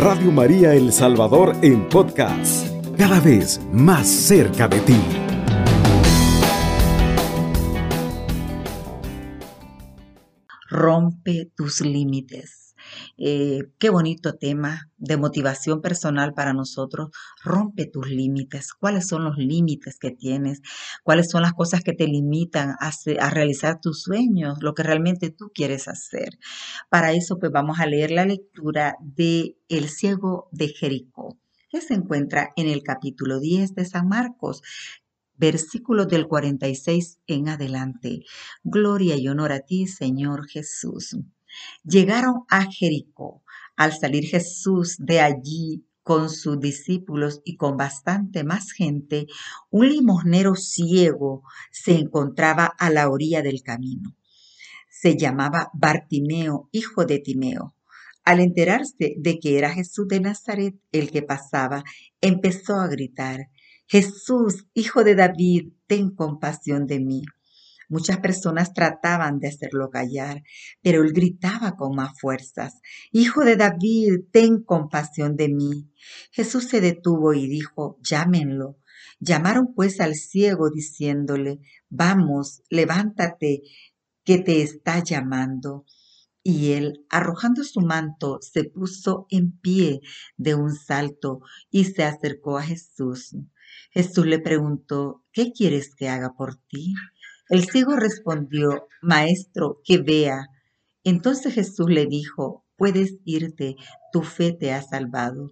Radio María El Salvador en podcast, cada vez más cerca de ti. Rompe tus límites. Eh, qué bonito tema de motivación personal para nosotros. Rompe tus límites. ¿Cuáles son los límites que tienes? ¿Cuáles son las cosas que te limitan a, a, realizar tus sueños, lo que realmente tú quieres hacer? Para eso, pues vamos a leer la lectura de El ciego de Jericó, que se encuentra en el capítulo 10 de San Marcos, versículos del 46 en adelante. Gloria y honor a ti, Señor Jesús. Llegaron a Jericó. Al salir Jesús de allí con sus discípulos y con bastante más gente, un limosnero ciego se encontraba a la orilla del camino. Se llamaba Bartimeo, hijo de Timeo. Al enterarse de que era Jesús de Nazaret el que pasaba, empezó a gritar, Jesús, hijo de David, ten compasión de mí. Muchas personas trataban de hacerlo callar, pero él gritaba con más fuerzas, Hijo de David, ten compasión de mí. Jesús se detuvo y dijo, llámenlo. Llamaron pues al ciego diciéndole, Vamos, levántate, que te está llamando. Y él, arrojando su manto, se puso en pie de un salto y se acercó a Jesús. Jesús le preguntó, ¿qué quieres que haga por ti? El ciego respondió, Maestro, que vea. Entonces Jesús le dijo, puedes irte, tu fe te ha salvado.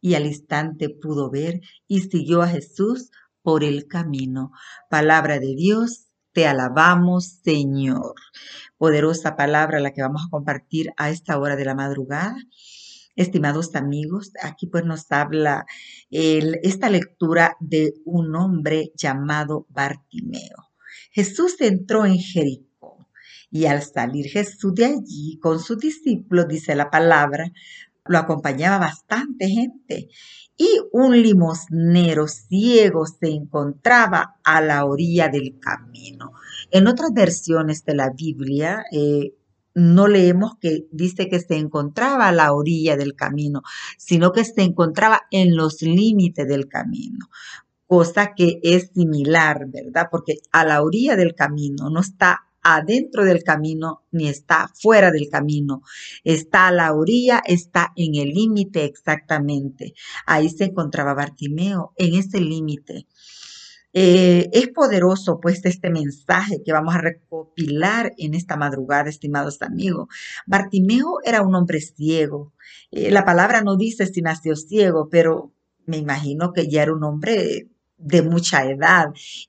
Y al instante pudo ver y siguió a Jesús por el camino. Palabra de Dios, te alabamos, Señor. Poderosa palabra la que vamos a compartir a esta hora de la madrugada. Estimados amigos, aquí pues nos habla esta lectura de un hombre llamado Bartimeo. Jesús entró en Jericó y al salir Jesús de allí con sus discípulos, dice la palabra, lo acompañaba bastante gente y un limosnero ciego se encontraba a la orilla del camino. En otras versiones de la Biblia, eh, no leemos que dice que se encontraba a la orilla del camino, sino que se encontraba en los límites del camino cosa que es similar, ¿verdad? Porque a la orilla del camino no está adentro del camino ni está fuera del camino. Está a la orilla, está en el límite exactamente. Ahí se encontraba Bartimeo, en ese límite. Eh, es poderoso pues este mensaje que vamos a recopilar en esta madrugada, estimados amigos. Bartimeo era un hombre ciego. Eh, la palabra no dice si nació ciego, pero me imagino que ya era un hombre de mucha edad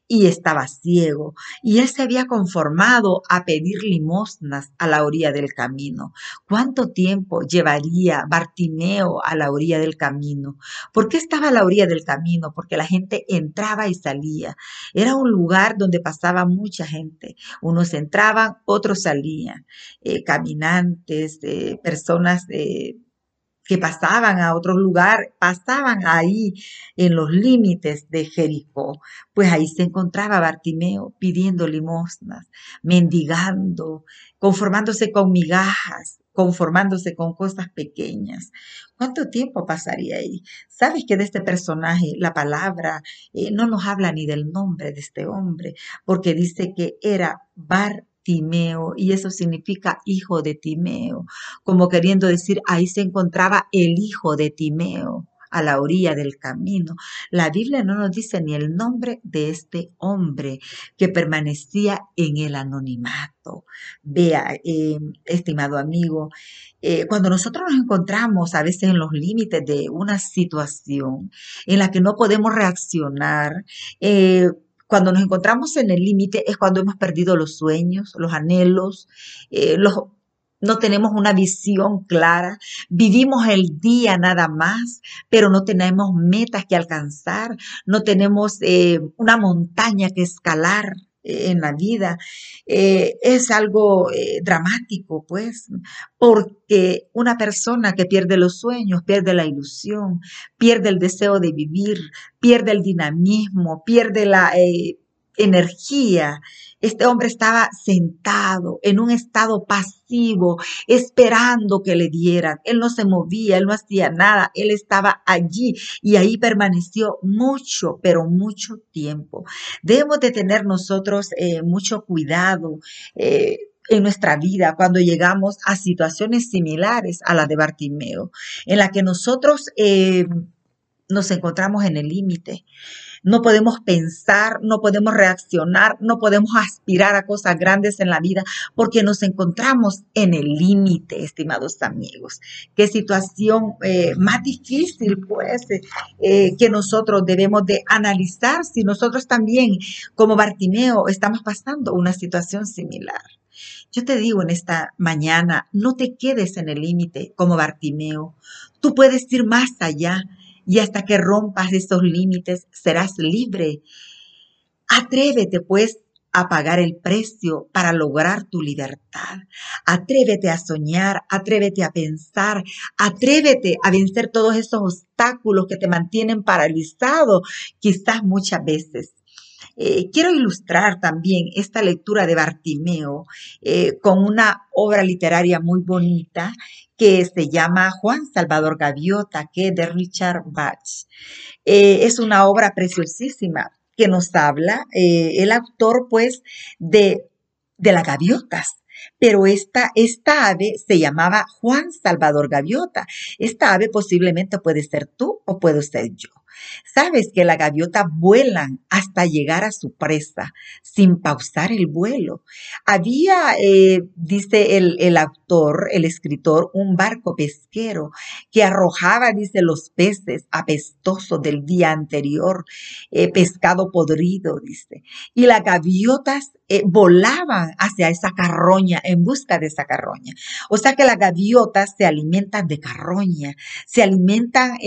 y estaba ciego, y él se había conformado a pedir limosnas a la orilla del camino. ¿Cuánto tiempo llevaría Bartimeo a la orilla del camino? ¿Por qué estaba a la orilla del camino? Porque la gente entraba y salía. Era un lugar donde pasaba mucha gente. Unos entraban, otros salían. Eh, caminantes, eh, personas eh, que pasaban a otro lugar, pasaban ahí en los límites de Jericó. Pues ahí se encontraba Bartimeo pidiendo limosnas, mendigando, conformándose con migajas, conformándose con cosas pequeñas. ¿Cuánto tiempo pasaría ahí? ¿Sabes que de este personaje la palabra eh, no nos habla ni del nombre de este hombre? Porque dice que era Bartimeo Timeo, y eso significa hijo de Timeo, como queriendo decir, ahí se encontraba el hijo de Timeo a la orilla del camino. La Biblia no nos dice ni el nombre de este hombre que permanecía en el anonimato. Vea, eh, estimado amigo, eh, cuando nosotros nos encontramos a veces en los límites de una situación en la que no podemos reaccionar, eh, cuando nos encontramos en el límite es cuando hemos perdido los sueños, los anhelos, eh, no tenemos una visión clara, vivimos el día nada más, pero no tenemos metas que alcanzar, no tenemos eh, una montaña que escalar en la vida. Eh, es algo eh, dramático, pues, porque una persona que pierde los sueños, pierde la ilusión, pierde el deseo de vivir, pierde el dinamismo, pierde la eh, energía, Este hombre estaba sentado en un estado pasivo, esperando que le dieran. Él no se movía, él no hacía nada, él estaba allí y ahí permaneció mucho, pero mucho tiempo. Debemos de tener nosotros eh, mucho cuidado. Eh, en nuestra vida cuando llegamos a situaciones similares a las de Bartimeo, en la que nosotros eh, nos encontramos en el límite no podemos pensar, no podemos reaccionar, no podemos aspirar a cosas grandes en la vida porque nos encontramos en el límite, estimados amigos. Qué situación eh, más difícil, pues, eh, que nosotros debemos de analizar si nosotros también, como Bartimeo, estamos pasando una situación similar. Yo te digo en esta mañana, no te quedes en el límite como Bartimeo. Tú puedes ir más allá y hasta que rompas esos límites serás libre. Atrévete pues a pagar el precio para lograr tu libertad. Atrévete a soñar, atrévete a pensar, atrévete a vencer todos esos obstáculos que te mantienen paralizado, quizás muchas veces. Eh, quiero ilustrar también esta lectura de Bartimeo eh, con una obra literaria muy bonita que se llama Juan Salvador Gaviota, que es de Richard Bach. Eh, es una obra preciosísima que nos habla el autor, pues, de, de las gaviotas. Pero esta, esta ave se llamaba Juan Salvador Gaviota. Esta ave posiblemente puede ser tú o puedo ser yo. Sabes que la gaviota vuelan hasta llegar a su presa sin pausar el vuelo. Había, eh, dice el, el, autor, el escritor, un barco pesquero que arrojaba, dice, los peces apestosos del día anterior, eh, pescado podrido, dice. Y las gaviotas eh, volaban hacia esa carroña en busca de esa carroña. O sea que las gaviotas se alimentan de carroña, se alimentan,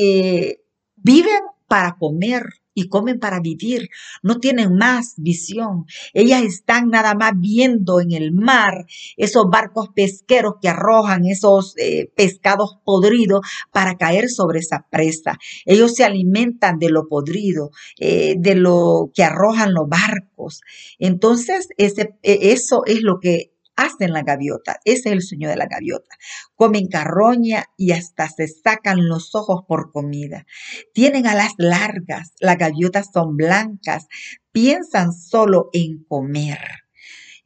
viven para comer y comen para vivir, no tienen más visión. Ellas están nada más viendo en el mar esos barcos pesqueros que arrojan esos eh, pescados podridos para caer sobre esa presa. Ellos se alimentan de lo podrido, eh, de lo que arrojan los barcos. Entonces, ese, e, eso es lo que hacen la gaviota. Ese es el sueño de la gaviota. Comen carroña y hasta se sacan los ojos por comida. Tienen alas largas, las gaviotas son blancas, piensan solo en comer.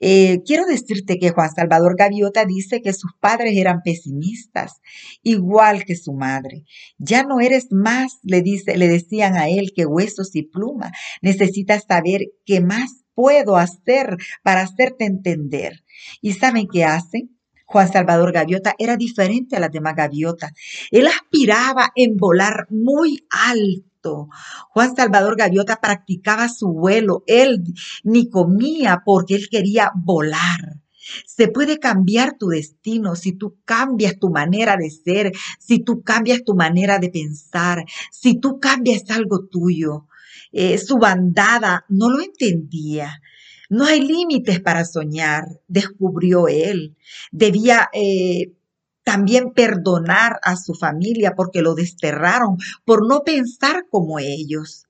Eh, quiero decirte que Juan Salvador Gaviota dice que sus padres eran pesimistas, igual que su madre. Ya no eres más, le dice, le decían a él que huesos y pluma. Necesitas saber qué más puedo hacer para hacerte entender? ¿Y saben qué hacen? Juan Salvador Gaviota era diferente a las demás gaviotas. Él aspiraba en volar muy alto. Juan Salvador Gaviota practicaba su vuelo. Él ni comía porque él quería volar. Se puede cambiar tu destino si tú cambias tu manera de ser, si tú cambias tu manera de pensar, si tú cambias algo tuyo. Eh, su bandada no lo entendía. No hay límites para soñar, descubrió él. Debía eh, también perdonar a su familia porque lo desterraron por no pensar como ellos.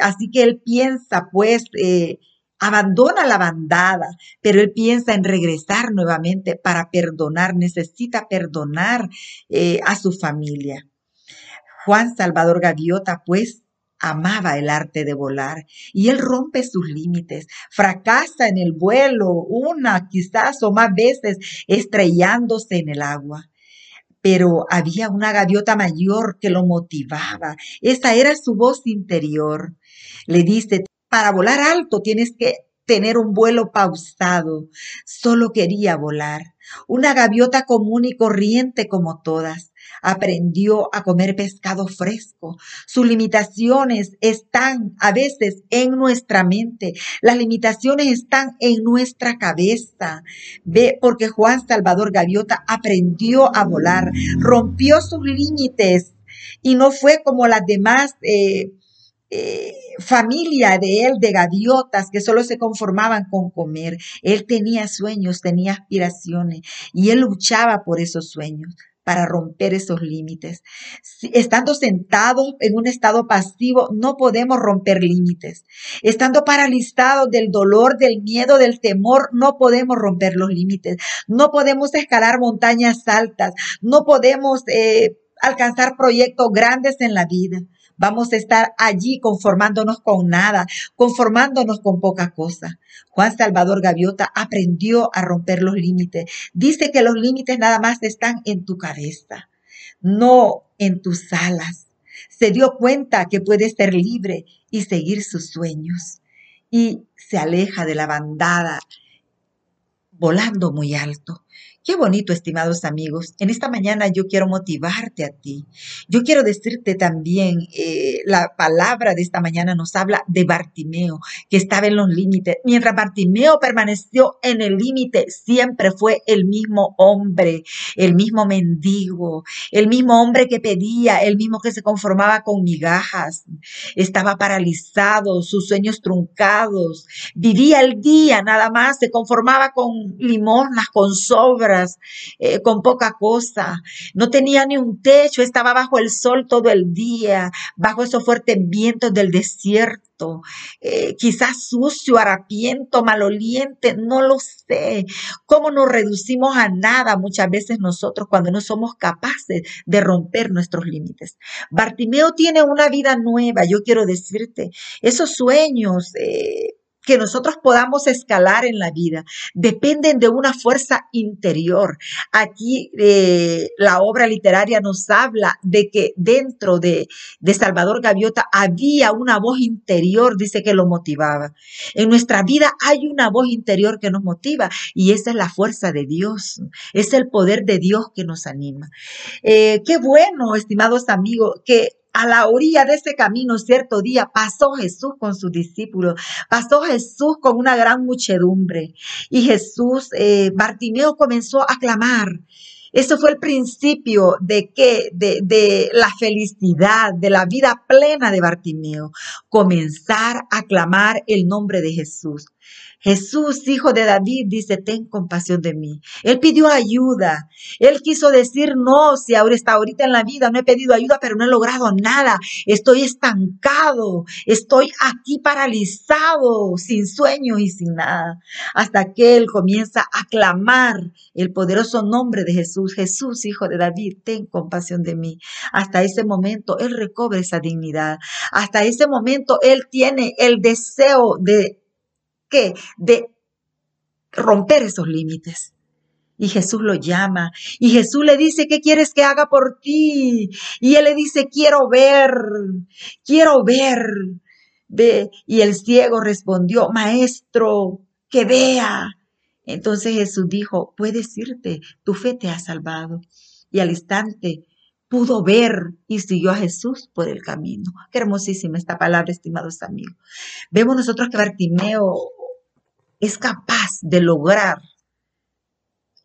Así que él piensa, pues, eh, abandona la bandada, pero él piensa en regresar nuevamente para perdonar, necesita perdonar a su familia. Juan Salvador Gaviota, pues, amaba el arte de volar y él rompe sus límites, fracasa en el vuelo una quizás o más veces estrellándose en el agua. Pero había una gaviota mayor que lo motivaba. Esa era su voz interior. Le dice, para volar alto tienes que tener un vuelo pausado. Solo quería volar. Una gaviota común y corriente como todas aprendió a comer pescado fresco. Sus limitaciones están a veces en nuestra mente. Las limitaciones están en nuestra cabeza. Ve, porque Juan Salvador Gaviota aprendió a volar, rompió sus límites y no fue como las demás. Eh, eh, familia de él de gaviotas que solo se conformaban con comer. Él tenía sueños, tenía aspiraciones y él luchaba por esos sueños. para romper esos límites. estando sentados en un estado pasivo, no podemos romper límites. Estando paralizados del dolor, del miedo, del temor, no podemos romper los límites. No podemos escalar montañas altas. No podemos eh, alcanzar proyectos grandes en la vida. Vamos a estar allí conformándonos con nada, conformándonos con poca cosa. Juan Salvador Gaviota aprendió a romper los límites. Dice que los límites nada más están en tu cabeza, no en tus alas. Se dio cuenta que puede ser libre y seguir sus sueños. Y se aleja de la bandada volando muy alto. Qué bonito, estimados amigos. En esta mañana yo quiero motivarte a ti. Yo quiero decirte también, eh, la palabra de esta mañana nos habla de Bartimeo, que estaba en los límites. Mientras Bartimeo permaneció en el límite, siempre fue el mismo hombre, el mismo mendigo, el mismo hombre que pedía, el mismo que se conformaba con migajas. Estaba paralizado, sus sueños truncados. Vivía el día nada más, se conformaba con limosnas, con eh, con poca cosa. No tenía ni un techo, estaba bajo el sol todo el día, bajo esos fuertes vientos del desierto. Eh, quizás sucio, harapiento, maloliente, no lo sé. ¿Cómo nos reducimos a nada muchas veces nosotros cuando no somos capaces de romper nuestros límites? Bartimeo tiene una vida nueva, yo quiero decirte, esos sueños, eh, que nosotros podamos escalar en la vida dependen de una fuerza interior. Aquí eh, la obra literaria nos habla de que dentro de, de Salvador Gaviota había una voz interior, dice que lo motivaba. En nuestra vida hay una voz interior que nos motiva y esa es la fuerza de Dios, es el poder de Dios que nos anima. Eh, qué bueno, estimados amigos, que a la orilla de ese camino cierto día pasó Jesús con sus discípulos, pasó Jesús con una gran muchedumbre y Jesús, eh, Bartimeo comenzó a clamar. Eso fue el principio de que, de, de la felicidad, de la vida plena de Bartimeo, comenzar a clamar el nombre de Jesús. Jesús, hijo de David, dice, ten compasión de mí. Él pidió ayuda. Él quiso decir, no, si ahora está ahorita en la vida, no he pedido ayuda, pero no he logrado nada. Estoy estancado. Estoy aquí paralizado, sin sueño y sin nada. Hasta que él comienza a clamar el poderoso nombre de Jesús. Jesús, hijo de David, ten compasión de mí. Hasta ese momento él recobra esa dignidad. Hasta ese momento él tiene el deseo de qué? De romper esos límites. Y Jesús lo llama. Y Jesús le dice, ¿qué quieres que haga por ti? Y él le dice, quiero ver, quiero ver. Ve. Y el ciego respondió, maestro, que vea. Entonces Jesús dijo, puedes irte, tu fe te ha salvado. Y al instante pudo ver y siguió a Jesús por el camino. Qué hermosísima esta palabra, estimados amigos. Vemos nosotros que Bartimeo es capaz de lograr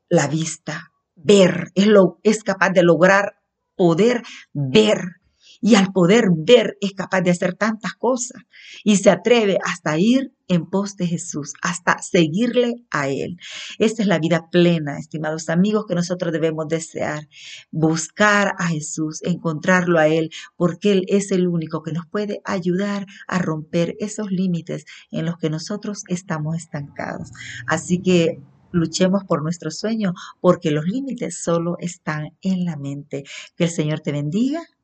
la vista, ver, es, lo, es capaz de lograr poder ver. Y al poder ver es capaz de hacer tantas cosas y se atreve hasta ir en pos de Jesús, hasta seguirle a Él. Esta es la vida plena, estimados amigos, que nosotros debemos desear. Buscar a Jesús, encontrarlo a Él, porque Él es el único que nos puede ayudar a romper esos límites en los que nosotros estamos estancados. Así que luchemos por nuestro sueño, porque los límites solo están en la mente. Que el Señor te bendiga